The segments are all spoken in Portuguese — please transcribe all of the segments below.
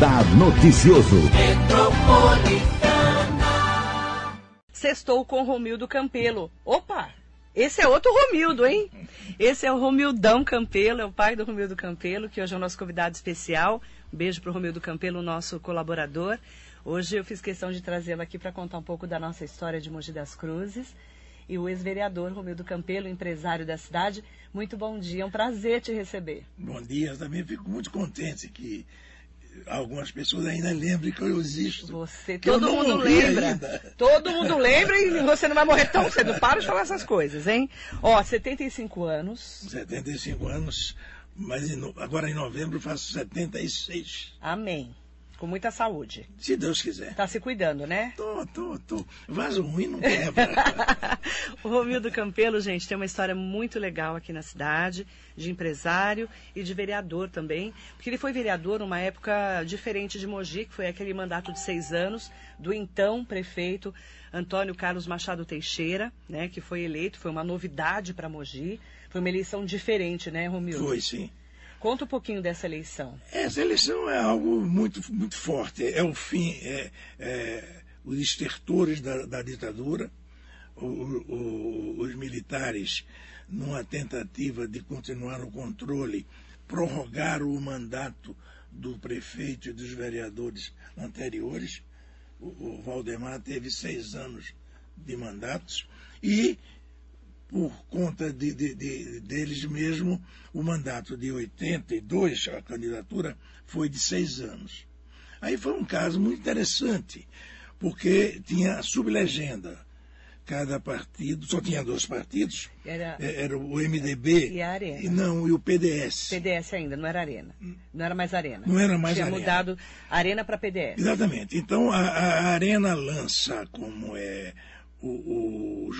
Radar Noticioso. Sextou com Romildo Campelo. Opa! Esse é outro Romildo, hein? Esse é o Romildão Campelo, é o pai do Romildo Campelo, que hoje é o nosso convidado especial. Um beijo para o Romildo Campelo, nosso colaborador. Hoje eu fiz questão de trazê-lo aqui para contar um pouco da nossa história de Mogi das Cruzes. E o ex-vereador Romildo Campelo, empresário da cidade. Muito bom dia, é um prazer te receber. Bom dia, eu também fico muito contente que algumas pessoas ainda lembrem que eu existo. Você, todo mundo lembra. Ainda. Todo mundo lembra e você não vai morrer tão cedo. Para de falar essas coisas, hein? Ó, 75 anos. 75 anos, mas agora em novembro faço 76. Amém. Com muita saúde. Se Deus quiser. Tá se cuidando, né? Tô, tô, tô. Vaso ruim não quebra. o Romildo Campelo, gente, tem uma história muito legal aqui na cidade, de empresário e de vereador também. Porque ele foi vereador numa época diferente de Mogi, que foi aquele mandato de seis anos, do então prefeito Antônio Carlos Machado Teixeira, né? Que foi eleito, foi uma novidade para Mogi. Foi uma eleição diferente, né, Romildo? Foi, sim. Conta um pouquinho dessa eleição. Essa eleição é algo muito, muito forte. É o fim, é, é os estertores da, da ditadura, o, o, os militares, numa tentativa de continuar no controle, prorrogaram o mandato do prefeito e dos vereadores anteriores. O, o Valdemar teve seis anos de mandatos e por conta de, de, de, deles mesmo, o mandato de 82, a candidatura, foi de seis anos. Aí foi um caso muito interessante, porque tinha a sublegenda. Cada partido, só tinha dois partidos. Era, é, era o MDB. E a Arena. E não, e o PDS. PDS ainda, não era Arena. Não era mais Arena. Não era mais tinha Arena. Tinha mudado Arena para PDS. Exatamente. Então a, a, Arena lança como é o, o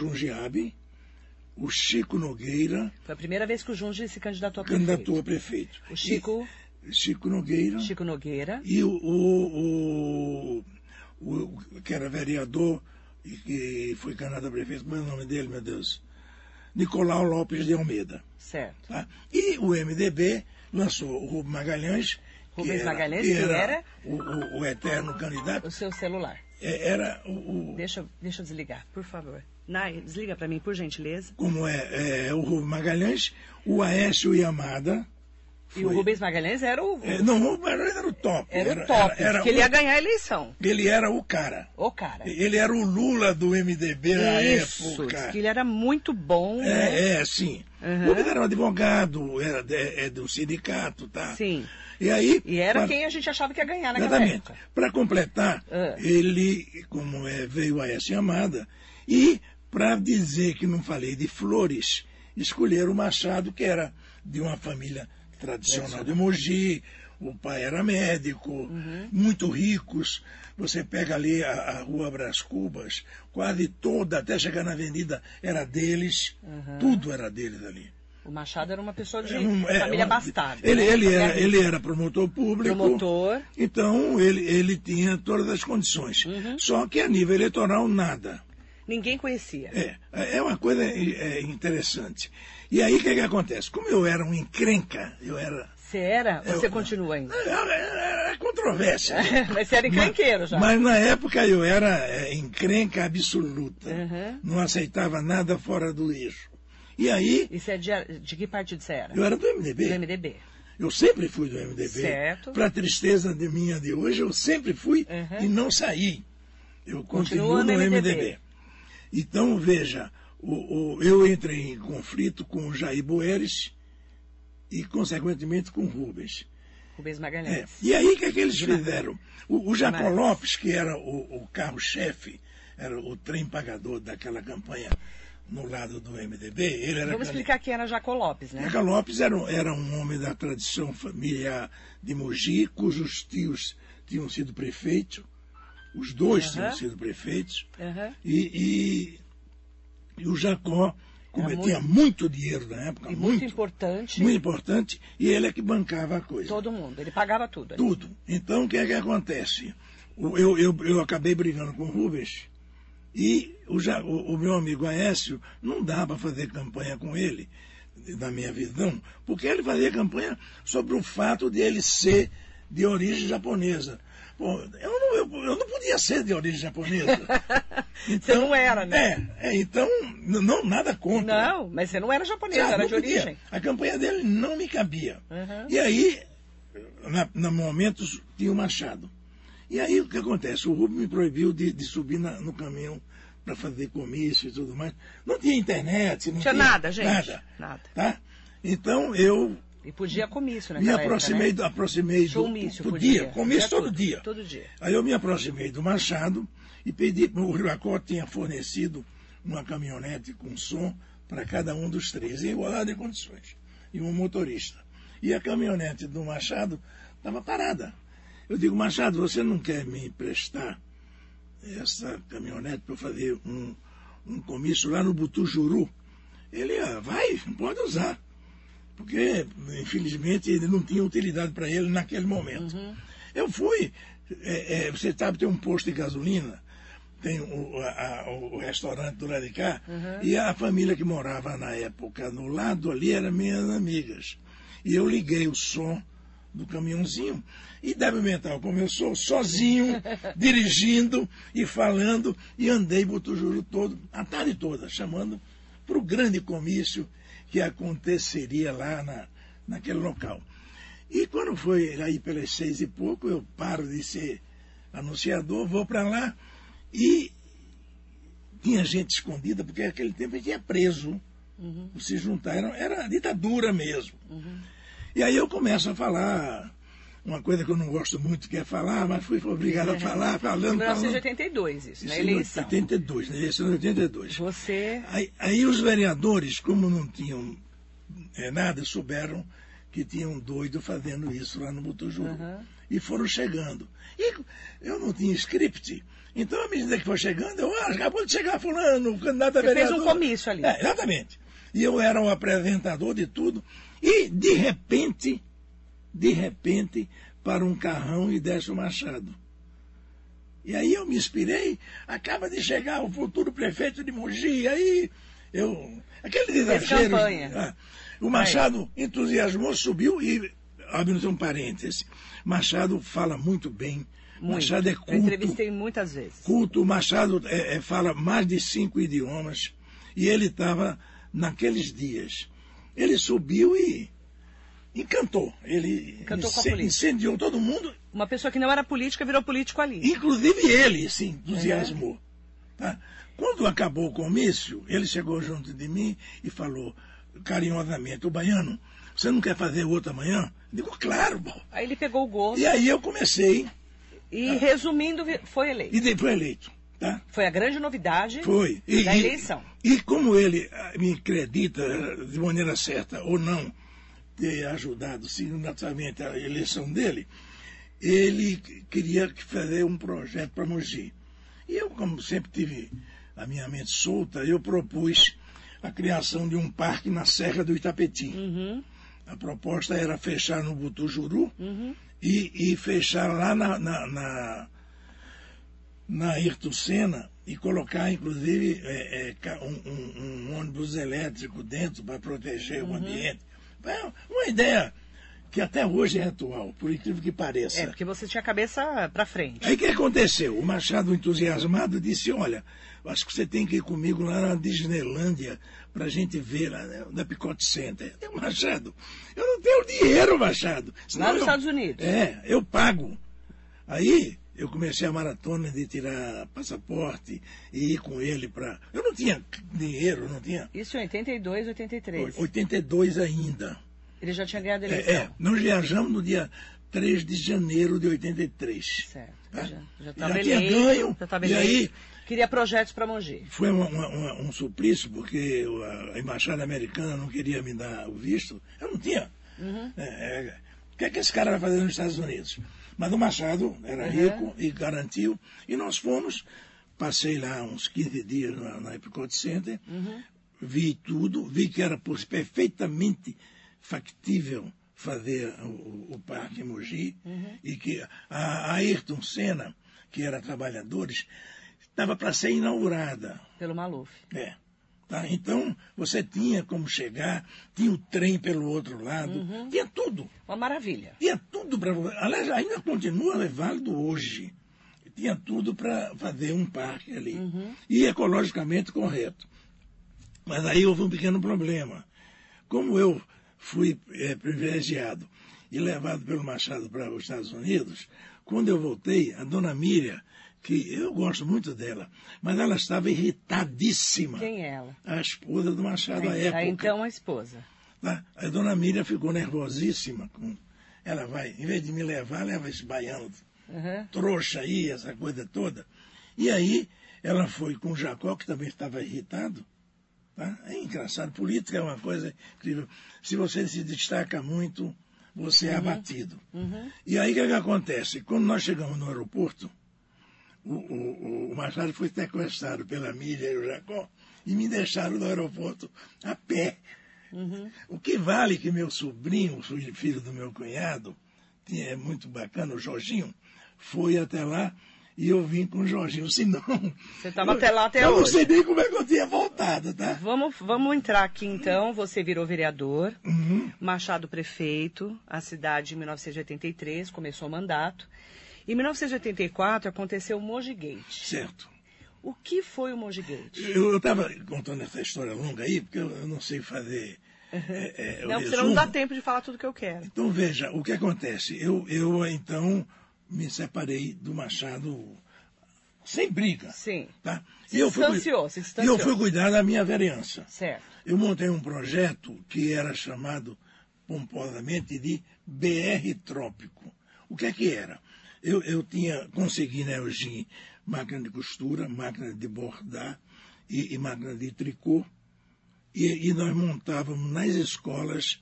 o Chico Nogueira. Foi a primeira vez que o Junge se candidatou a prefeito. Candidatou a prefeito. O Chico. E, Chico Nogueira. Chico Nogueira. E o, o, o, o, que era vereador e que foi candidato a prefeito, como é o nome dele, meu Deus? Nicolau Lopes de Almeida. Certo. Tá? E o MDB lançou o Rubens Magalhães. Rubens Magalhães, que era, era o, o, o, eterno candidato. O seu celular. É, era o. Deixa, deixa eu desligar, por favor. Nai, desliga para mim, por gentileza. Como é, é o Rubens Magalhães, o Aécio Yamada. Foi... E o Rubens Magalhães era o. É, não, o Magalhães era o top. Era, era o top, era, era, ele ia ganhar a eleição. Ele era o cara. O cara. Ele era o Lula do MDB na Isso, época. que ele era muito bom. É, né? é sim. Uhum. O Rubens era um advogado, era é, é do sindicato, tá? Sim. E aí. E era pra... quem a gente achava que ia ganhar naquela Exatamente. Para completar, uhum. ele, como é, veio a essa chamada, e para dizer que não falei de flores, escolheram o Machado, que era de uma família tradicional de Mogi, o pai era médico, uhum. muito ricos. Você pega ali a, a rua Bras Cubas, quase toda, até chegar na avenida, era deles, uhum. tudo era deles ali. O Machado era uma pessoa de um, é, família uma, bastarda. Ele, né? ele, era, ele era promotor público. Promotor. Então ele, ele tinha todas as condições. Uhum. Só que a nível eleitoral, nada. Ninguém conhecia. É, é uma coisa é, interessante. E aí o que, que acontece? Como eu era um encrenca, eu era. Você era? Ou você continua ainda? Era, era controvérsia. mas você era encrenqueiro já. Mas na época eu era é, encrenca absoluta. Uhum. Não aceitava nada fora do eixo. E aí. Você é de, de que partido você era? Eu era do MDB. Do MDB. Eu sempre fui do MDB. Certo. Para tristeza de minha de hoje, eu sempre fui uhum. e não saí. Eu continuo Continua no, no MDB. MDB. Então, veja, o, o, eu entrei em conflito com o Jair Boeres e, consequentemente, com o Rubens. Rubens Magalhães. É. E aí, o que, é que eles fizeram? O, o Jacó. Lopes, que era o, o carro-chefe, era o trem pagador daquela campanha no lado do MDB. Ele era Vamos explicar quem era Jacó Lopes, né? Jacó Lopes era, era um homem da tradição familiar de Mogi, cujos tios tinham sido prefeitos os dois uhum. tinham sido prefeitos. Uhum. E, e, e, o Jacó cometia muito, muito, dinheiro na época. muito, muito importante. Muito importante. E ele é que bancava a coisa. Todo mundo. Ele pagava tudo. Ali. Tudo. Então, o que é que acontece? Eu, eu, eu acabei brigando com o Rubens. E o, o, o meu amigo Aécio, não dá para fazer campanha com ele, na minha visão, porque ele fazia campanha sobre o fato de ele ser de origem japonesa. Pô, eu, não, eu, eu não podia ser de origem japonesa. você não era, né? É, é, então, não, nada contra. Não, mas você não era japonesa, era de podia. origem. A campanha dele não me cabia. Uhum. E aí, na, no momento, tinha o Machado. E aí o que acontece? O Rubio me proibiu de, de subir na, no caminhão para fazer comício e tudo mais. Não tinha internet, não tinha, tinha nada, gente. Nada. Nada. Tá? Então eu e podia comício, né? Me aproximei, época, né? do, aproximei do. Comício, podia, podia. comício todo tudo, dia. Todo dia. Aí eu me aproximei do Machado e pedi. O Ribacote tinha fornecido uma caminhonete com som para cada um dos três, em igualdade de condições, e um motorista. E a caminhonete do Machado estava parada. Eu digo, Machado, você não quer me emprestar essa caminhonete para fazer um, um comício lá no Butujuru? Ele, ah, vai, pode usar porque infelizmente ele não tinha utilidade para ele naquele momento. Uhum. Eu fui, é, é, você sabe, tem um posto de gasolina, tem o, a, o restaurante do lado de cá, uhum. e a família que morava na época no lado ali eram minhas amigas. E eu liguei o som do caminhãozinho e débil mental começou sozinho, dirigindo e falando, e andei Botujuru todo, a tarde toda, chamando para o grande comício que aconteceria lá na, naquele local. E quando foi aí pelas seis e pouco, eu paro de ser anunciador, vou para lá e tinha gente escondida, porque naquele tempo a gente ia preso. Uhum. Se juntar, era, era ditadura mesmo. Uhum. E aí eu começo a falar uma coisa que eu não gosto muito, que é falar, mas fui obrigado a é. falar, falando. 1982, isso, na eleição. 82, na eleição de 82. Você. Aí, aí os vereadores, como não tinham é, nada, souberam que tinha um doido fazendo isso lá no Butujuru. Uhum. E foram chegando. E eu não tinha script. Então, à medida que foi chegando, eu, ah, acabou de chegar fulano, candidato a vereador. fez um comício ali. É, exatamente. E eu era o apresentador de tudo. E, de repente, de repente, para um carrão e desce o machado. E aí eu me inspirei, acaba de chegar o futuro prefeito de Mogi, aí eu. Aquele exagero. Ah, o Machado aí. entusiasmou, subiu e, abrindo um parêntese, Machado fala muito bem. Muito. Machado é culto. Eu entrevistei muitas vezes. Culto, Machado é, é, fala mais de cinco idiomas e ele estava naqueles dias. Ele subiu e encantou. Ele encantou incendiou todo mundo. Uma pessoa que não era política virou político ali. Inclusive ele se entusiasmou. Tá? Quando acabou o comício, ele chegou junto de mim e falou carinhosamente, o baiano, você não quer fazer outra amanhã? Eu digo, claro, bom. Aí ele pegou o gosto. E aí eu comecei. E tá? resumindo, foi eleito. E foi eleito. Tá? Foi a grande novidade foi. E, da eleição. E, e como ele ah, me acredita de maneira certa ou não, ter ajudado significativamente a eleição dele, ele queria fazer um projeto para Mogi. E eu, como sempre tive a minha mente solta, eu propus a criação de um parque na Serra do Itapetim. Uhum. A proposta era fechar no Butujuru uhum. e, e, fechar lá na, na, na, na Senna e colocar, inclusive, é, é, um, um, um, ônibus elétrico dentro para proteger uhum. o ambiente. É uma ideia que até hoje é atual, por incrível que pareça. É, porque você tinha a cabeça para frente. Aí o que aconteceu? O Machado, entusiasmado, disse: Olha, acho que você tem que ir comigo lá na Disneylândia para a gente ver lá né, na Picote Center. Eu, Machado, eu não tenho dinheiro, Machado. Lá nos eu, Estados Unidos. É, eu pago. Aí eu comecei a maratona de tirar passaporte e ir com ele para. Eu não tinha dinheiro, não tinha. Isso em 82, 83. 82 ainda. Ele já tinha ganhado a eleição. É, é, nós viajamos no dia 3 de janeiro de 83. Certo. É? Já, já, já tinha ganho. Já estava eleito. aí, Queria projetos para Mogi. Foi uma, uma, um suplício, porque a embaixada americana não queria me dar o visto. Eu não tinha. Uhum. É, é, que é que esse cara vai fazer nos Estados Unidos? Mas o Machado era uhum. rico e garantiu. E nós fomos, passei lá uns 15 dias na, na Epcot Center, uhum. vi tudo, vi que era perfeitamente factível fazer o, o Parque Mogi uhum. e que a, a Ayrton Senna, que era Trabalhadores, estava para ser inaugurada. Pelo Maluf. É. Tá? Então, você tinha como chegar, tinha o trem pelo outro lado, tinha tudo. Uma maravilha. Tinha tudo para. Aliás, ainda continua válido hoje. Tinha tudo para fazer um parque ali. E ecologicamente correto. Mas aí houve um pequeno problema. Como eu fui eh, privilegiado e levado pelo Machado para os Estados Unidos, quando eu voltei, a dona Miriam, que eu gosto muito dela, mas ela estava irritadíssima. Quem é ela? A esposa do Machado à Aí- época. então a esposa. Tá? A dona Miriam ficou nervosíssima. Com... Ela vai, em vez de me levar, leva esse baiano Uhum. trouxa aí, essa coisa toda. E aí ela foi com o Jacó, que também estava irritado. Tá? É engraçado, política é uma coisa incrível. Se você se destaca muito, você é abatido. E aí o que, que acontece? Quando nós chegamos no aeroporto, o, o, o Machado foi sequestrado pela Miriam e o Jacó e me deixaram no aeroporto a pé. O que vale que meu sobrinho, filho- do meu cunhado, tinha, é muito bacana, o Jorginho, foi até lá e eu vim com o Jorginho. Senão. Você estava até lá até eu não hoje. sei nem como é que eu tinha voltado, tá? Vamos, vamos entrar aqui então. Você virou vereador, Uhum. Machado prefeito, a cidade em 1983, começou o mandato. Em 1984 aconteceu o Mogi Gate. Certo. O que foi o Mogi Gate? Eu estava contando essa história longa aí, porque eu, não sei fazer. é, é, o Não, senão não dá tempo de falar tudo que eu quero. Então veja, o que acontece? Eu, eu então me separei do Machado sem briga. Sim. Tá? Se E eu fui, distanciou, se e distanciou. eu fui cuidar da minha vereança. Certo. Eu montei um projeto que era chamado pomposamente de BR Trópico. O que é que era? Eu, eu tinha consegui na Elgin máquina de costura, máquina de bordar e, e máquina de tricô. E, e nós montávamos nas escolas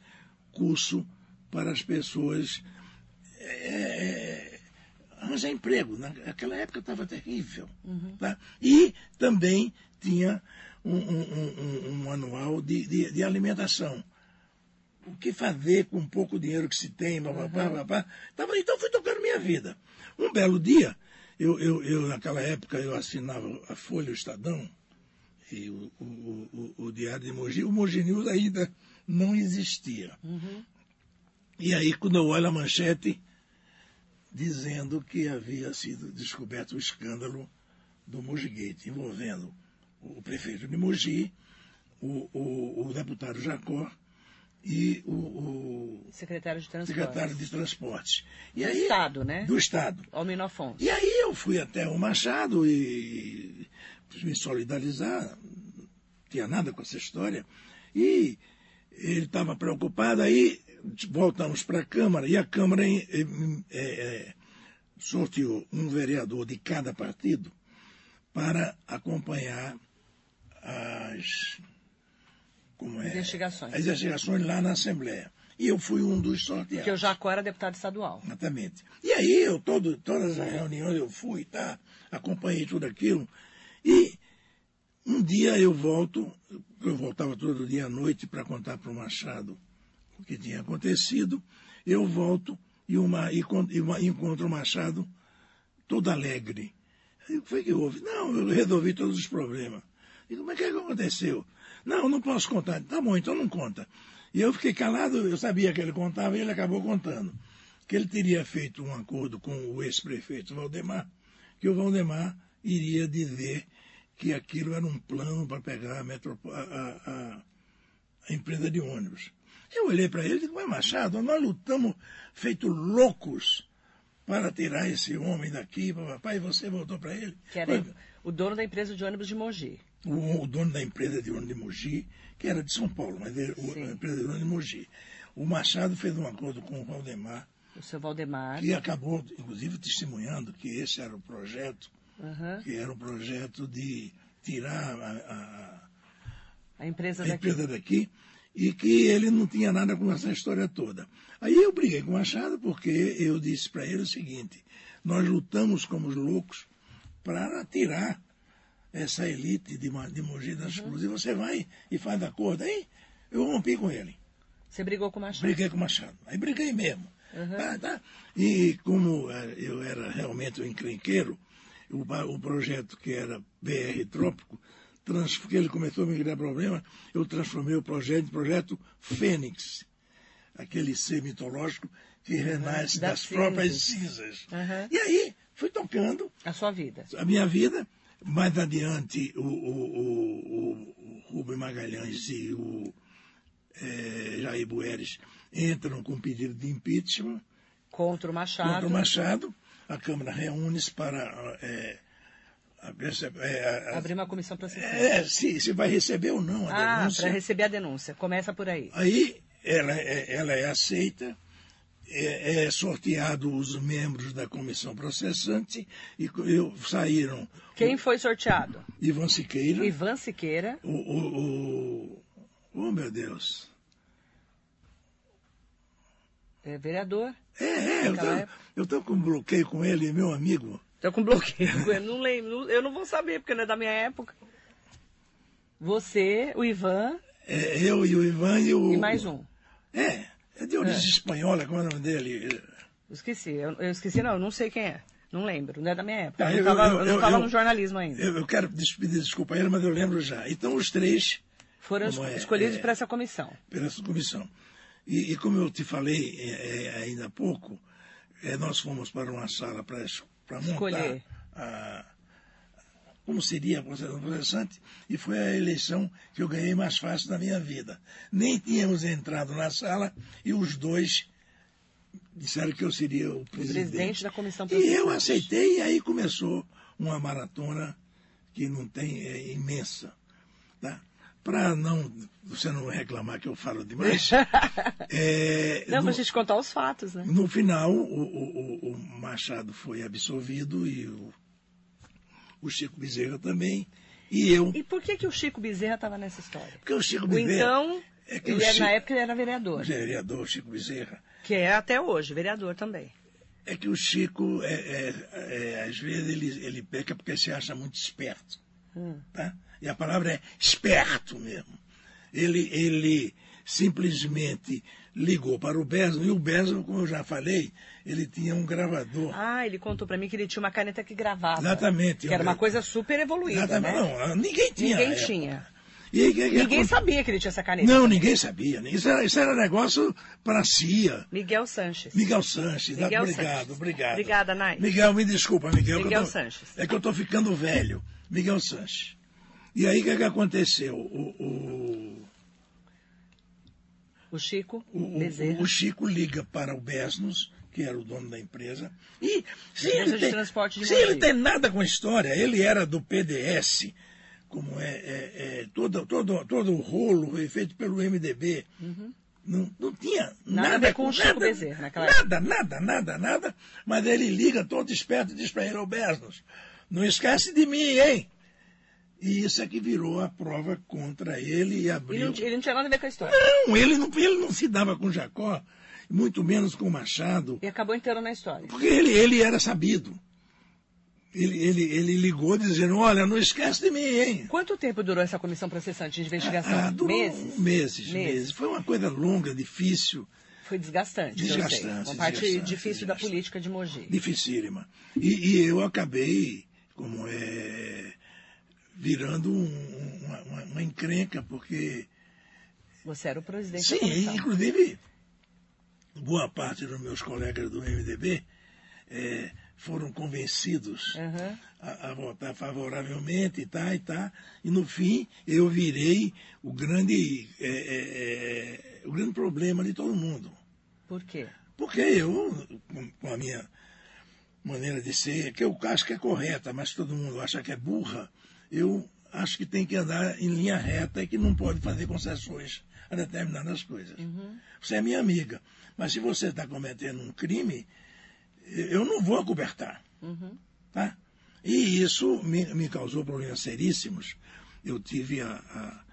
curso para as pessoas é, arranjar emprego. Naquela época estava terrível. tá? E também tinha um, um- um- um manual de, de- de alimentação. O que fazer com o pouco dinheiro que se tem, papapá, papapá. Tava, então fui tocando minha vida. Um belo dia, eu, eu, eu, naquela época eu assinava a Folha o Estadão e o, o, o, o Diário de Mogi. O Mogi News ainda não existia. E aí, quando eu olho a manchete, dizendo que havia sido descoberto o escândalo do Mogi Gate, envolvendo o prefeito de Mogi, o, o, o deputado Jacó e o, o Secretário de Transporte. secretário de Transportes. E Do aí, Estado, né? Do Estado. Almino Afonso. E aí eu fui até o Machado e me solidarizar, não tinha nada com essa história. E ele estava preocupado, aí voltamos para a Câmara, e a Câmara eh, eh, sorteou um vereador de cada partido para acompanhar as como é, Investigações. as investigações lá na Assembleia. E eu fui um dos sorteados. Porque o Jacó era deputado estadual. Exatamente. E aí, eu todo, todas as reuniões eu fui, tá? Acompanhei tudo aquilo. E um dia eu volto, eu voltava todo dia à noite para contar para o Machado o que tinha acontecido. Eu volto e, uma, e, e encontro o Machado todo alegre. O que foi que houve? Não, eu resolvi todos os problemas. Digo, mas o que, é que aconteceu? Não, não posso contar. Tá bom, então não conta. E eu fiquei calado, eu sabia que ele contava e ele acabou contando. Que ele teria feito um acordo com o ex-prefeito Valdemar, que o Valdemar iria dizer que aquilo era um plano para pegar a, metropo- a- a- a- empresa de ônibus. Eu olhei para ele e disse, mas Machado, nós lutamos feito loucos para tirar esse homem daqui, papai, e você voltou para ele. Que era Foi- o dono da empresa de ônibus de Mogi. O, o dono da empresa de ônibus de Mogi, que era de São Paulo, mas Sim. a empresa de ônibus de Mogi. O Machado fez um acordo com o Valdemar, O seu Valdemar. que acabou, inclusive, testemunhando que esse era o projeto, Aham. que era o projeto de tirar a, a- A empresa a daqui. empresa daqui e que ele não tinha nada com essa história toda. Aí eu briguei com o Machado porque eu disse para ele o seguinte: nós lutamos como os loucos para tirar essa elite de, de Mogi das Uhum. Cruzes. Você vai e faz acordo. Aí eu rompi com ele. Você brigou com o Machado. Briguei com o Machado. Aí briguei mesmo. Uhum. Tá, tá. E como eu era realmente um encrenqueiro, o, o projeto que era BR Trópico trans, porque ele começou a me criar problema, eu transformei o projeto em projeto Fênix, aquele ser mitológico que renasce das das, cinzas. próprias cinzas. Uhum. E aí, fui tocando A sua vida. a minha vida. Mais adiante, o, o, o, o Rubem Magalhães e o eh, Jair Bueres entram com pedido de impeachment Contra o Machado. contra o Machado. A Câmara reúne-se para a- eh, a- Abrir uma comissão processante. é, se, se vai receber ou não a ah, denúncia. para receber a denúncia. Começa por aí. Aí ela é, ela é aceita, é, é sorteado os membros da comissão processante e eu, saíram Quem foi sorteado? Ivan Siqueira, Ivan Siqueira. o, o, o- oh meu Deus, É vereador. é, é eu tô com bloqueio com ele, meu amigo. Tô com bloqueio. Eu não lembro. Eu não vou saber, porque não é da minha época. Você, o Ivan É, eu e o Ivan e o. e mais um. É, é de origem espanhola, como é o nome dele? Esqueci. Eu, eu esqueci, não. Eu não sei quem é. Não lembro. Não é da minha época. Tá, eu, não tava, eu- eu não eu- tava eu- no jornalismo ainda. Eu, eu quero pedir desculpa a ele, mas eu lembro já. Então os três Foram é, escolhidos é, para essa comissão. pela essa comissão. E, e como eu te falei é, é, ainda há pouco, é, nós fomos para uma sala para montar Escolher. a, como seria a processão processante, e foi a eleição que eu ganhei mais fácil da minha vida. Nem tínhamos entrado na sala e os dois disseram que eu seria o presidente. presidente da comissão E eu processante. aceitei, e aí começou uma maratona que não tem, é imensa. Tá? Para não você não reclamar que eu falo demais, é, Não, no, gente contar os fatos, né? no final o, o- o- o Machado foi absolvido e o, o Chico Bezerra também. E eu, E por que, que o Chico Bezerra estava nessa história? porque o Chico Bezerra. então, é que ele o era- Chico- na época ele era vereador. vereador Chico Bezerra, Que é até hoje, vereador também. é que o Chico, é, é, é, às vezes, ele, ele peca porque se acha muito esperto. Hum. Tá? E a palavra é esperto mesmo. Ele, ele simplesmente ligou para o Besno, e o Besno, como eu já falei, ele tinha um gravador. Ah, ele contou pra mim que ele tinha uma caneta que gravava. Exatamente. Que era uma coisa super evoluída, Exatamente. né? Não, ninguém tinha. Ninguém tinha. E, e- Ninguém sabia que ele tinha essa caneta. Não, ninguém sabia. Isso era, isso era negócio para a CIA. Miguel Sanches. Miguel Sanches, né? Miguel obrigado, Sanches. obrigado. Obrigada, Nai. Miguel, me desculpa, Miguel. Miguel tô- Sanches. É que eu estou ficando velho. Miguel Sanches. E aí, o que, que aconteceu? O, o, O Chico o, o Chico liga para o Besnos, que era o dono da empresa, e se, ele de tem, transporte de se ele tem nada com a história, ele era do PDS, como é, é, é, todo, todo, todo o rolo foi feito pelo MDB. Não, não tinha Uhum. Nada nada, com o Chico nada, Bezerra naquela Nada, nada, nada, nada. Mas ele liga todo esperto e diz para ele, ô Besnos, não esquece de mim, hein? E isso é que virou a prova contra ele e Ele abriu. não, ele não tinha nada a ver com a história. Não, ele não, ele não se dava com Jacó, muito menos com Machado, E acabou entrando na história. porque ele, ele era sabido. Ele, ele, ele ligou dizendo, olha, não esquece de mim, hein? Quanto tempo durou essa comissão processante de investigação? Ah, durou meses? meses, meses. Foi uma coisa longa, difícil, Foi desgastante, eu sei. Desgastante, Uma parte desgastante, difícil da desgastante. política de Mogi. dificílima. E, e eu acabei, como é, virando um- uma, uma- encrenca, porque Você era o presidente da Sim, inclusive, boa parte dos meus colegas do MDB eh, foram convencidos Uhum. a, a votar favoravelmente e tá, e tá. E no fim eu virei o grande, eh, eh, eh, o grande problema de todo mundo. Por quê? Porque eu, com- com a minha maneira de ser, que eu acho que é correta, mas todo mundo acha que é burra, eu acho que tem que andar em linha reta e que não pode fazer concessões a determinadas coisas. Você é minha amiga, mas se você está cometendo um crime, eu não vou acobertar. Tá? E isso me, me causou problemas seríssimos. Eu tive a, a,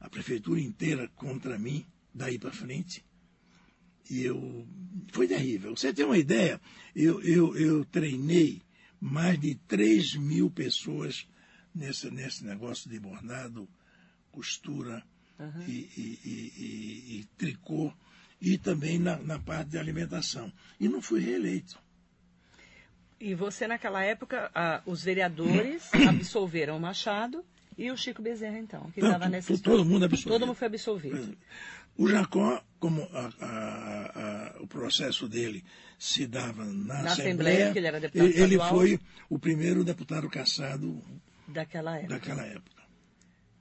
a prefeitura inteira contra mim, daí para frente. E eu. Foi terrível. Você tem uma ideia? Eu, eu, eu treinei mais de 3 mil pessoas nesse, nesse negócio de bordado, costura e, e- e- e- e tricô, e também na, na parte de alimentação. E não fui reeleito. E você, naquela época, ah, os vereadores absolveram o Machado E o Chico Bezerra, então, que estava nessa todo mundo absolvido. Todo mundo foi absolvido. O Jacó, como a- a- a- o processo dele se dava na, Na Assembleia, Assembleia, que ele era deputado ele, foi o primeiro deputado caçado Daquela época. daquela época.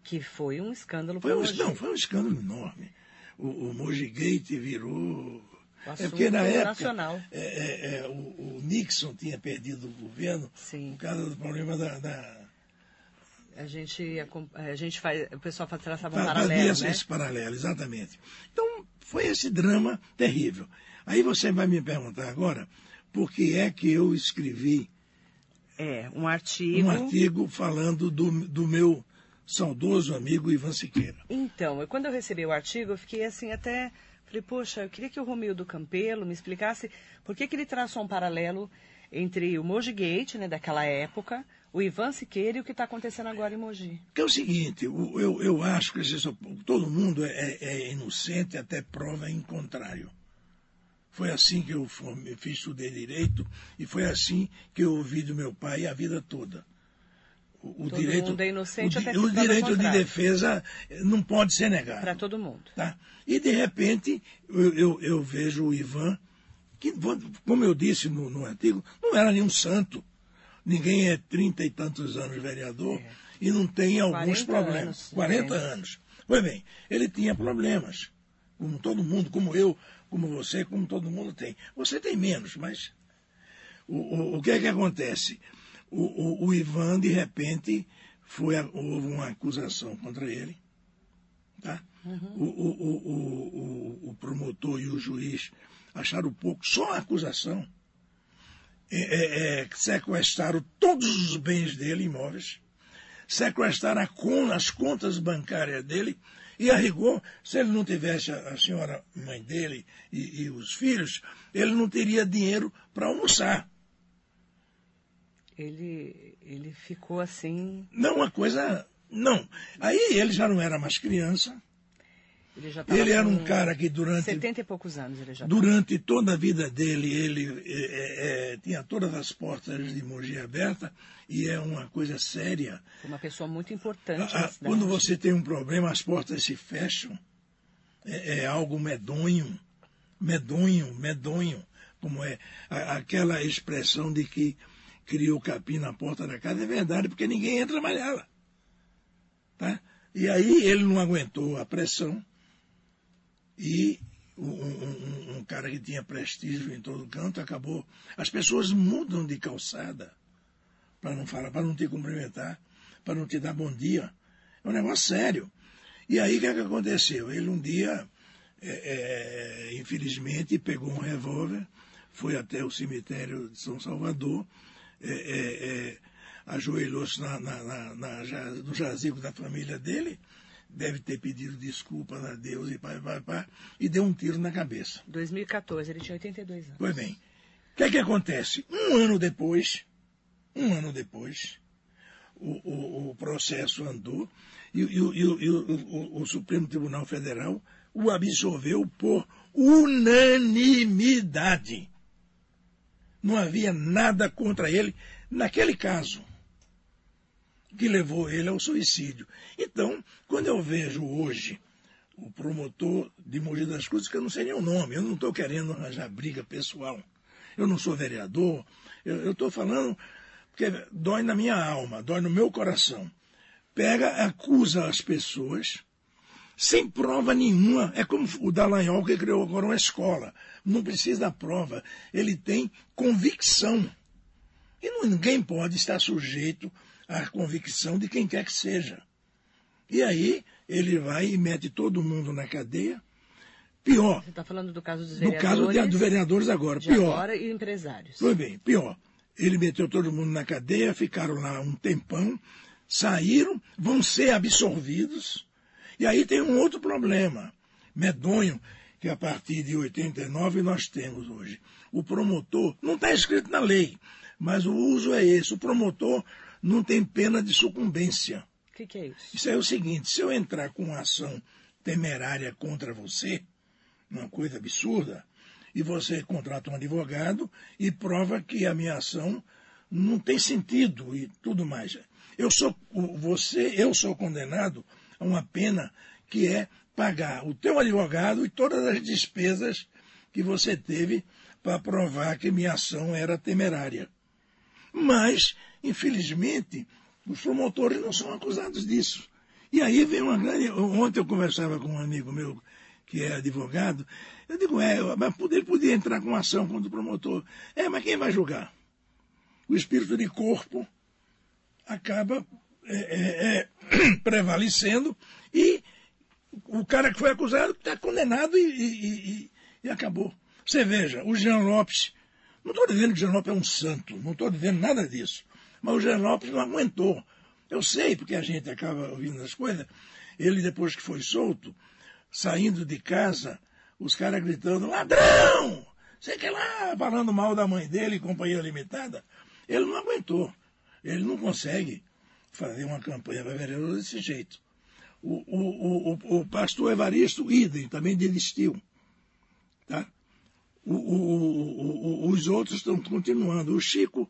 Que foi um escândalo Foi um, Mogi. não, foi um escândalo enorme. O, o Mogi Gate virou. É porque na época é, é, é, o, o Nixon tinha perdido o governo Sim. por causa do problema da. da A gente, a gente faz, o pessoal traçava um paralelo, esse, né? esse paralelo, exatamente. Então, foi esse drama terrível. Aí você vai me perguntar agora por que é que eu escrevi É, um artigo. um artigo falando do, do meu saudoso amigo Ivan Siqueira. Então, quando eu recebi o artigo, eu fiquei assim até. Falei, poxa, eu queria que o Romildo Campelo me explicasse por que, que ele traçou um paralelo entre o Mogi Gate, né, daquela época, o Ivan Siqueira e o que está acontecendo agora em Mogi. Que é o seguinte, eu, eu acho que isso- todo mundo é, é inocente até prova em contrário. Foi assim que eu formei- fiz estudei direito e foi assim que eu ouvi do meu pai a vida toda. O, o direito, é inocente o, o direito de defesa eh, não pode ser negado. Para todo mundo. Tá? E, de repente, eu, eu- eu vejo o Ivan, que, como eu disse no, no artigo, não era nenhum santo. Ninguém é trinta e tantos anos vereador e não tem alguns 40 problemas. anos, 40 é. anos. Pois bem, ele tinha problemas, como todo mundo, como eu, como você, como todo mundo tem. Você tem menos, mas o, o, o que é que acontece? O, o, Ivan, de repente, foi houve uma acusação contra ele. Tá? O, o, o, promotor e o juiz acharam pouco, só a acusação. É, é, é, sequestraram todos os bens dele, imóveis, sequestraram a con- as contas bancárias dele, e a rigor, se ele não tivesse a, senhora mãe dele e, e os filhos, ele não teria dinheiro para almoçar. Ele, ele ficou assim. Não, uma coisa. Não. Aí ele já não era mais criança. Ele Ele era um cara que durante, 70 e poucos anos ele já durante toda a vida dele, ele é, é, é, tinha todas as portas de Mogi abertas e é uma coisa séria. Uma pessoa muito importante cidade. Quando você tem um problema, as portas se fecham. É, é algo medonho, medonho, medonho. Como é a- aquela expressão de que criou capim na porta da casa, é verdade, porque ninguém entra mais nela. Tá? E aí ele não aguentou a pressão e um, um- um cara que tinha prestígio em todo canto acabou. As pessoas mudam de calçada para não falar, para não te cumprimentar, para não te dar bom dia. É um negócio sério. E aí o que, é que aconteceu? Ele um dia, é, é, infelizmente, pegou um revólver, foi até o cemitério de São Salvador, é, é, é, ajoelhou-se na, na, na, na no jazigo da família dele, deve ter pedido desculpas a Deus e pai, pai, pai, e deu um tiro na cabeça. 2014, ele tinha 82 anos. Pois bem, o que é que acontece? Um ano depois, um ano depois, o, o- o processo andou e, o- e e o- o Supremo Tribunal Federal o absolveu por unanimidade. Não havia nada contra ele naquele caso que levou ele ao suicídio. Então, quando eu vejo hoje o promotor de Mogi das Cruzes, que eu não sei nem o nome, eu não estou querendo arranjar briga pessoal. Eu não sou vereador, eu estou falando porque dói na minha alma, dói no meu coração. Pega, acusa as pessoas sem prova nenhuma. É como o Dallagnol que criou agora uma escola. Não precisa da prova. Ele tem convicção. E ninguém pode estar sujeito à convicção de quem quer que seja. E aí ele vai e mete todo mundo na cadeia. Pior, Você está falando do caso dos no vereadores. caso de, dos vereadores agora, pior. agora e empresários. Pois bem, pior. Ele meteu todo mundo na cadeia, ficaram lá um tempão, saíram, vão ser absorvidos. E aí tem um outro problema, medonho, que a partir de 89 nós temos hoje. O promotor, não está escrito na lei, mas o uso é esse. O promotor não tem pena de sucumbência. O que, que é isso? Isso é o seguinte, se eu entrar com uma ação temerária contra você, uma coisa absurda, e você contrata um advogado e prova que a minha ação não tem sentido e tudo mais. Eu sou você, eu sou condenado a uma pena que é pagar o teu advogado e todas as despesas que você teve para provar que minha ação era temerária. Mas, infelizmente, os promotores não são acusados disso. E aí vem uma grande. Ontem eu conversava com um amigo meu que é advogado. Eu digo, é, mas ele podia entrar com ação contra o promotor. É, mas quem vai julgar? O espírito de corpo acaba é, é, é, prevalecendo e o cara que foi acusado está condenado e, e, e, e, acabou. Você veja, o Jean Lopes, não estou dizendo que o Jean é um santo, não estou dizendo nada disso, mas o Jean não aguentou. Eu sei, porque a gente acaba ouvindo as coisas. Ele, depois que foi solto, saindo de casa, os caras gritando, ladrão! Sei que lá, falando mal da mãe dele, companhia limitada. Ele não aguentou. Ele não consegue fazer uma campanha para vereador desse jeito. O, o, o, o pastor Evaristo idem, também desistiu. Tá? os outros estão continuando. O Chico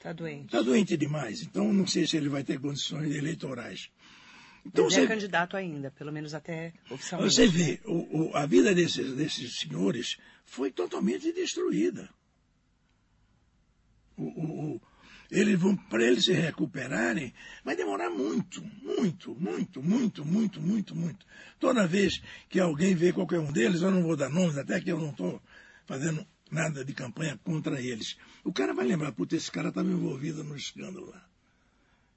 Está doente. Está doente demais. Então não sei se ele vai ter condições eleitorais. Então, Mas é você, é candidato ainda, pelo menos até oficialmente. Você vê, né? o, o, a vida desses, desses senhores foi totalmente destruída. O, o, eles vão, para eles se recuperarem, vai demorar muito, muito, muito, muito, muito, muito, muito. Toda vez que alguém vê qualquer um deles, eu não vou dar nomes, até que eu não estou fazendo nada de campanha contra eles. O cara vai lembrar, puta, esse cara estava envolvido no escândalo lá.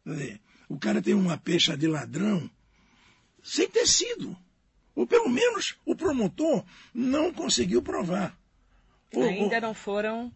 Dizer, o cara tem uma pecha de ladrão sem ter sido. Ou pelo menos o promotor não conseguiu provar. Ainda ou, não foram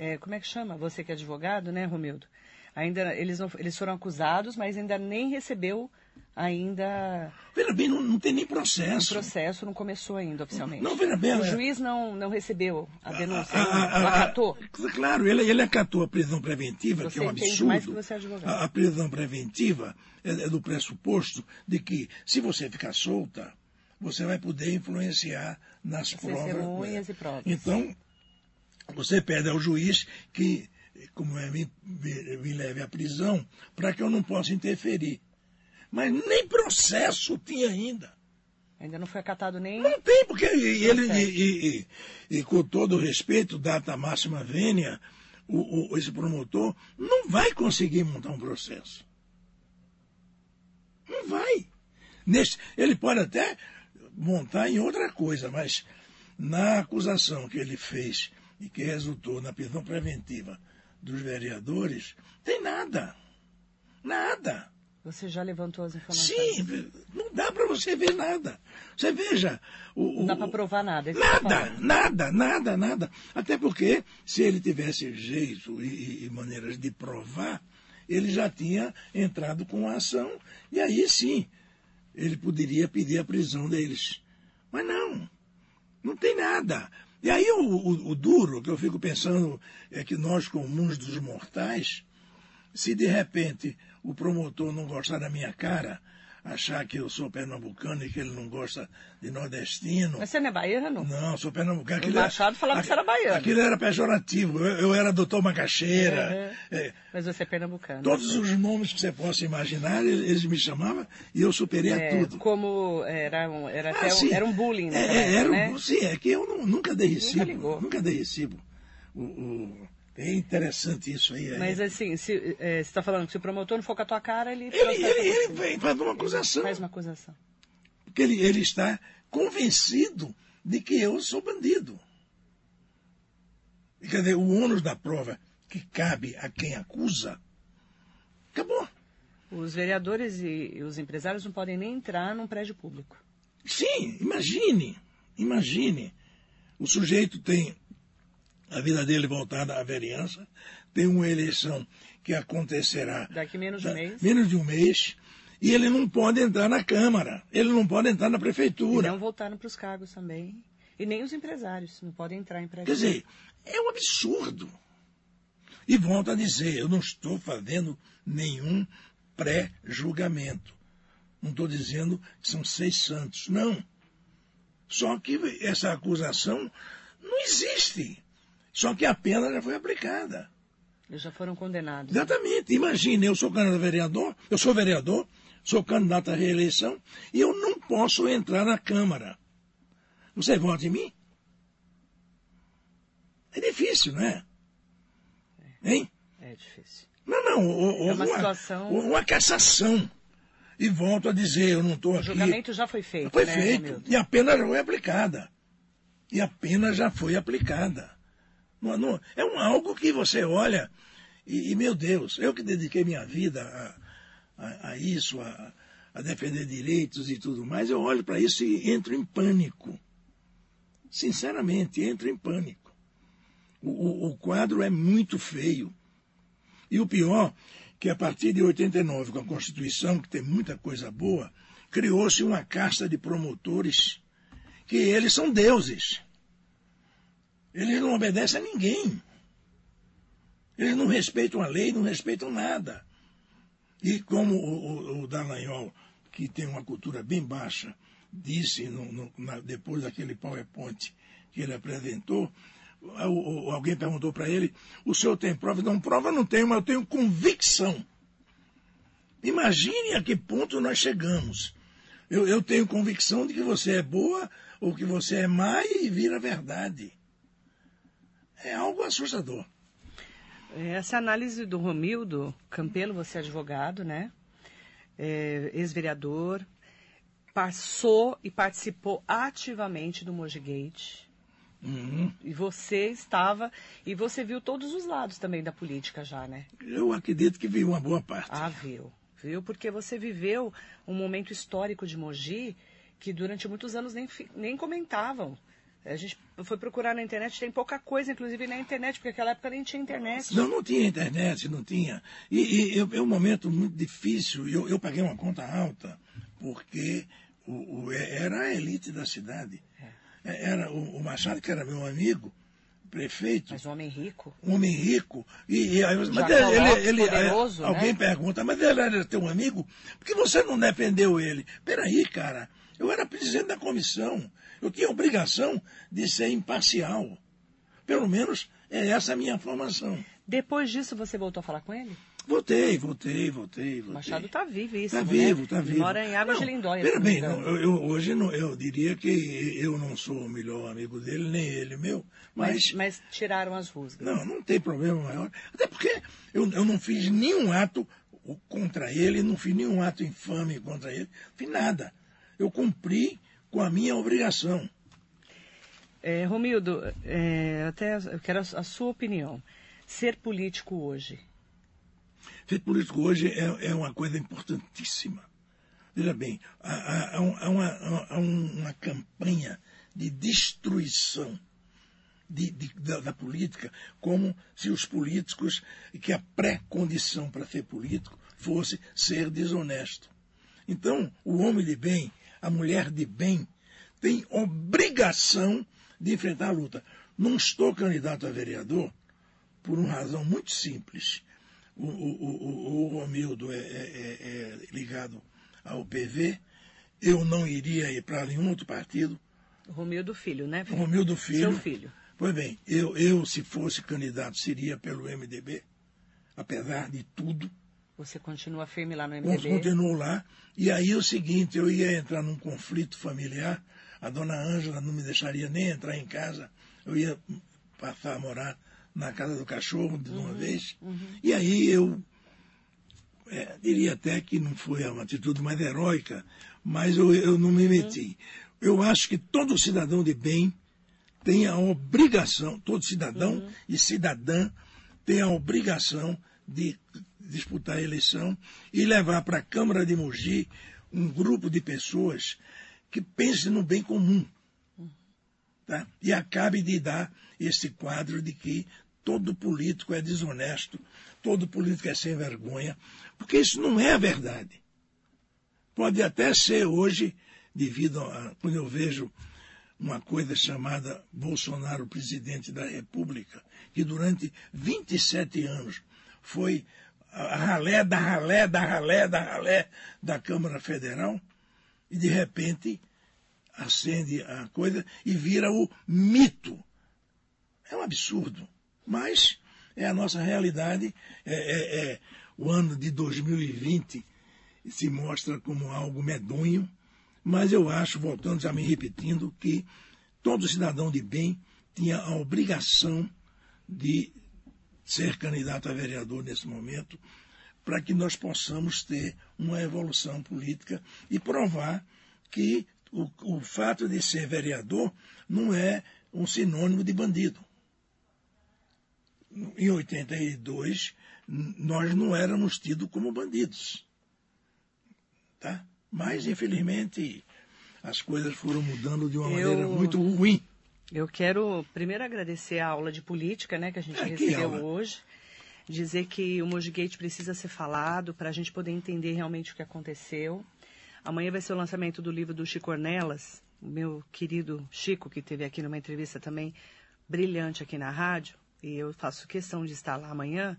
é, como é que chama? Você que é advogado, né, Romildo? Ainda eles, não, eles foram acusados, mas ainda nem recebeu ainda. Veja bem, não, não tem nem processo. O processo não começou ainda oficialmente. Não, veja bem. O é... juiz não, não recebeu a denúncia, a, a, a, acatou. Claro, ele, ele acatou a prisão preventiva, você que é um absurdo. Mais que você é advogado. A, prisão preventiva é, é do pressuposto de que, se você ficar solta, você vai poder influenciar nas provas. Testemunhas e provas. Então, você pede ao juiz que, como é, me, me leve à prisão para que eu não possa interferir. Mas nem processo tinha ainda. Ainda não foi acatado nem. Não tem, porque ele, e, e, e, com todo respeito, data máxima vênia, o, o, esse promotor não vai conseguir montar um processo. Não vai. Nesse, ele pode até montar em outra coisa, mas na acusação que ele fez e que resultou na prisão preventiva dos vereadores, tem nada. Nada. Você já levantou as informações? Sim, não dá para você ver nada. Você veja. O, não dá para provar nada. É nada, nada, nada, nada. Até porque, se ele tivesse jeito e, e maneiras de provar, ele já tinha entrado com a ação, e aí sim, ele poderia pedir a prisão deles. Mas não, não tem nada. E aí o, o, o, duro que eu fico pensando é que nós, comuns dos mortais, se de repente o promotor não gostar da minha cara, achar que eu sou pernambucano e que ele não gosta de nordestino. Mas você não é baiano? Não, sou pernambucano. Aquilo o Machado falava que você era baiano. Aquilo era pejorativo. Eu, eu era doutor Macaxeira. É, é. Mas você é pernambucano. Todos os nomes que você possa imaginar, eles me chamavam e eu superei é, a tudo. Como era um, era ah, um, era um bullying, né? É, era né? um, sim, é que eu nunca dei recibo. Nunca, nunca dei recibo. o, o é interessante isso aí. Mas assim, se é, você está falando que se o promotor não for com a tua cara, ele... Ele, ele, ele vem, faz uma acusação. Faz uma acusação. Porque ele, ele está convencido de que eu sou bandido. E, quer dizer, o ônus da prova que cabe a quem acusa, acabou. Os vereadores e os empresários não podem nem entrar num prédio público. Sim, imagine, imagine. O sujeito tem a vida dele voltada à vereança. Tem uma eleição que acontecerá. Daqui menos de um mês. Menos de um mês. E ele não pode entrar na Câmara, ele não pode entrar na Prefeitura. E não voltaram para os cargos também. E nem os empresários não podem entrar em. Quer dizer, é um absurdo. E volto a dizer, eu não estou fazendo nenhum pré-julgamento. Não estou dizendo que são seis santos, não. Só que essa acusação não existe. Só que a pena já foi aplicada. Eles já foram condenados. Exatamente. Imagine, eu sou candidato a vereador, eu sou vereador, sou candidato à reeleição, e eu não posso entrar na Câmara. Você vota em mim? É difícil, não é? Hein? É difícil. Não, não. O, é uma, uma situação. Uma cassação. E volto a dizer, eu não estou aqui. O julgamento já foi feito. Foi né, feito. Romildo? E a pena já foi aplicada. E a pena já foi aplicada. Não, é um, algo que você olha e, e, meu Deus, eu que dediquei minha vida a, a, a isso, a, a defender direitos e tudo mais, eu olho para isso e entro em pânico. Sinceramente, entro em pânico. O, o, o, quadro é muito feio. E o pior, que a partir de 89, com a Constituição, que tem muita coisa boa, criou-se uma casta de promotores que eles são deuses. Eles não obedecem a ninguém. Eles não respeitam a lei, não respeitam nada. E como o, o, o Dallagnol, que tem uma cultura bem baixa, disse no, no, na, depois daquele PowerPoint que ele apresentou, alguém perguntou para ele, o senhor tem prova? Não, prova não tenho, mas eu tenho convicção. Imagine a que ponto nós chegamos. Eu, eu tenho convicção de que você é boa ou que você é má e vira verdade. É algo assustador. Essa análise do Romildo Campelo, você é advogado, né? É, Ex-vereador, passou e participou ativamente do Mojigate. Uhum. E você estava. E você viu todos os lados também da política já, né? Eu acredito que vi uma boa parte. Ah, viu. Viu? Porque você viveu um momento histórico de Mogi que durante muitos anos nem, nem comentavam. A gente foi procurar na internet, tem pouca coisa, inclusive na internet, porque naquela época nem tinha internet. Não, não tinha internet, não tinha. E, e é um momento muito difícil. Eu, eu paguei uma conta alta, porque o, o, era a elite da cidade. É. Era o, o, Machado, que era meu amigo, prefeito. Mas um homem rico. Um homem rico. E, e mas ele, ele, poderoso, alguém né? pergunta, mas ele era teu amigo? Por que você não defendeu ele? Peraí, cara. Eu era presidente da comissão. Eu tinha obrigação de ser imparcial. Pelo menos é essa a minha formação. Depois disso, você voltou a falar com ele? Voltei, voltei, voltei. voltei. Machado está vivo, isso. Está né? vivo, está vivo. Mora em Águas de Lindóia. Pera bem, não, eu, hoje não, eu diria que eu não sou o melhor amigo dele, nem ele meu. Mas, mas, mas tiraram as rusgas. Não, não tem problema maior. Até porque eu, eu não fiz nenhum ato contra ele, não fiz nenhum ato infame contra ele, não fiz nada. Eu cumpri com a minha obrigação. É, Romildo, é, até eu quero a, a, sua opinião. Ser político hoje. Ser político hoje é, é uma coisa importantíssima. Veja bem, há, há, há, uma, há uma, campanha de destruição de, de, da, da, política, como se os políticos, que a pré-condição para ser político fosse ser desonesto. Então, o homem de bem a mulher de bem tem obrigação de enfrentar a luta. Não estou candidato a vereador por uma razão muito simples. O, o, o, o Romildo é, é, é, é ligado ao PV, eu não iria ir para nenhum outro partido. Romildo Filho, né? Filho? Romildo Filho. Seu filho. Pois bem, eu, eu, se fosse candidato, seria pelo MDB, apesar de tudo. Você continua firme lá no MDB? Continuo lá. E aí o seguinte, eu ia entrar num conflito familiar, a dona Ângela não me deixaria nem entrar em casa, eu ia passar a morar na casa do cachorro de uma uhum, vez. Uhum. E aí eu é, diria até que não foi uma atitude mais heróica, mas eu, eu não me meti. Uhum. Eu acho que todo cidadão de bem tem a obrigação, todo cidadão uhum. e cidadã tem a obrigação de disputar a eleição e levar para a Câmara de Mogi um grupo de pessoas que pensem no bem comum. Tá? E acabe de dar esse quadro de que todo político é desonesto, todo político é sem vergonha, porque isso não é a verdade. Pode até ser hoje, devido a quando eu vejo uma coisa chamada Bolsonaro presidente da República, que durante 27 anos foi a ralé da ralé da ralé da ralé da Câmara Federal e de repente acende a coisa e vira o mito. É um absurdo. Mas é a nossa realidade. É, é, é, o ano de 2020 se mostra como algo medonho, mas eu acho, voltando já me repetindo, que todo cidadão de bem tinha a obrigação de ser candidato a vereador nesse momento, para que nós possamos ter uma evolução política e provar que o, o fato de ser vereador não é um sinônimo de bandido. Em 82, nós não éramos tidos como bandidos. Tá? Mas, infelizmente, as coisas foram mudando de uma Eu... maneira muito ruim. Eu quero primeiro agradecer a aula de política né, que a gente é, recebeu hoje. Dizer que o Mojigate precisa ser falado para a gente poder entender realmente o que aconteceu. Amanhã vai ser o lançamento do livro do Chico Ornelas, o meu querido Chico, que teve aqui numa entrevista também brilhante aqui na rádio, e eu faço questão de estar lá amanhã.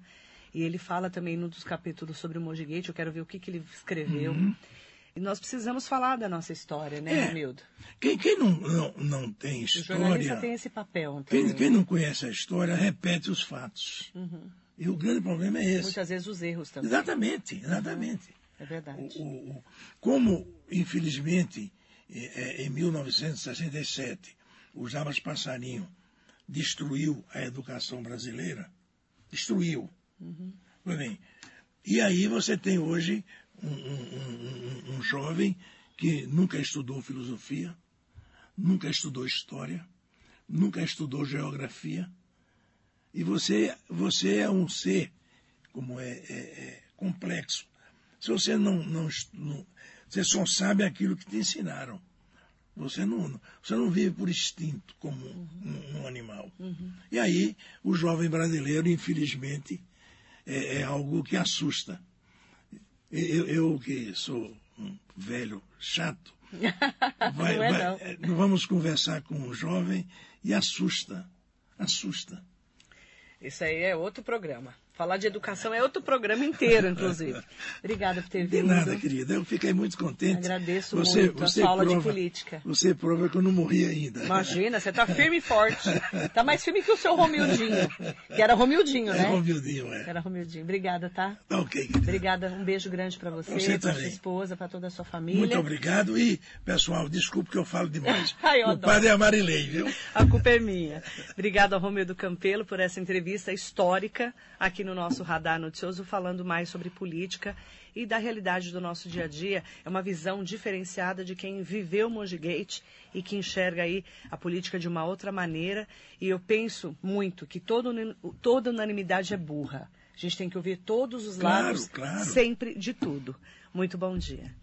E ele fala também num dos capítulos sobre o Mojigate, eu quero ver o que, que ele escreveu. Uhum. E nós precisamos falar da nossa história, né, é. Quem, quem não, não, não tem história. O jornalista tem esse papel. Quem, quem, não conhece a história repete os fatos. Uhum. E o grande problema é esse. Muitas vezes os erros também. Exatamente, exatamente. Uhum. É verdade. O, o, como, infelizmente, é, é, em 1967, o Jabas Passarinho destruiu a educação brasileira, destruiu. Uhum. Bem, e aí você tem hoje um, um, um, jovem que nunca estudou filosofia, nunca estudou história, nunca estudou geografia, e você, você é um ser, como é, é, é complexo. Se você não, não, não, Você só sabe aquilo que te ensinaram. Você não, você não vive por instinto como um, um animal. Uhum. E aí, o jovem brasileiro, infelizmente, é, é algo que assusta. Eu, eu que sou um velho chato, vai, não é, vai, é, vamos conversar com um jovem e assusta. Assusta. Isso aí é outro programa. Falar de educação é outro programa inteiro, inclusive. Obrigada por ter vindo. De nada, querida. Eu fiquei muito contente. Agradeço você, muito você a sua aula prova, de política. Você prova que eu não morri ainda. Imagina, você está firme e forte. Está mais firme que o seu Romildinho. Que era Romildinho, né? É Romildinho, é. Era Romildinho. Obrigada, tá? tá ok, querida. Obrigada. Um beijo grande para você, você para sua esposa, para toda a sua família. Muito obrigado. E, pessoal, desculpe que eu falo demais. Ai, o padre é Marilei, viu? A culpa é minha. Obrigada ao Romildo Campelo por essa entrevista histórica aqui no nosso Radar no noticioso falando mais sobre política e da realidade do nosso dia a dia. É uma visão diferenciada de quem viveu Mojigate e que enxerga aí a política de uma outra maneira. E eu penso muito que todo, toda unanimidade é burra. A gente tem que ouvir todos os claro, lados, claro. sempre de tudo. Muito bom dia.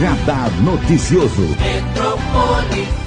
Radar Noticioso.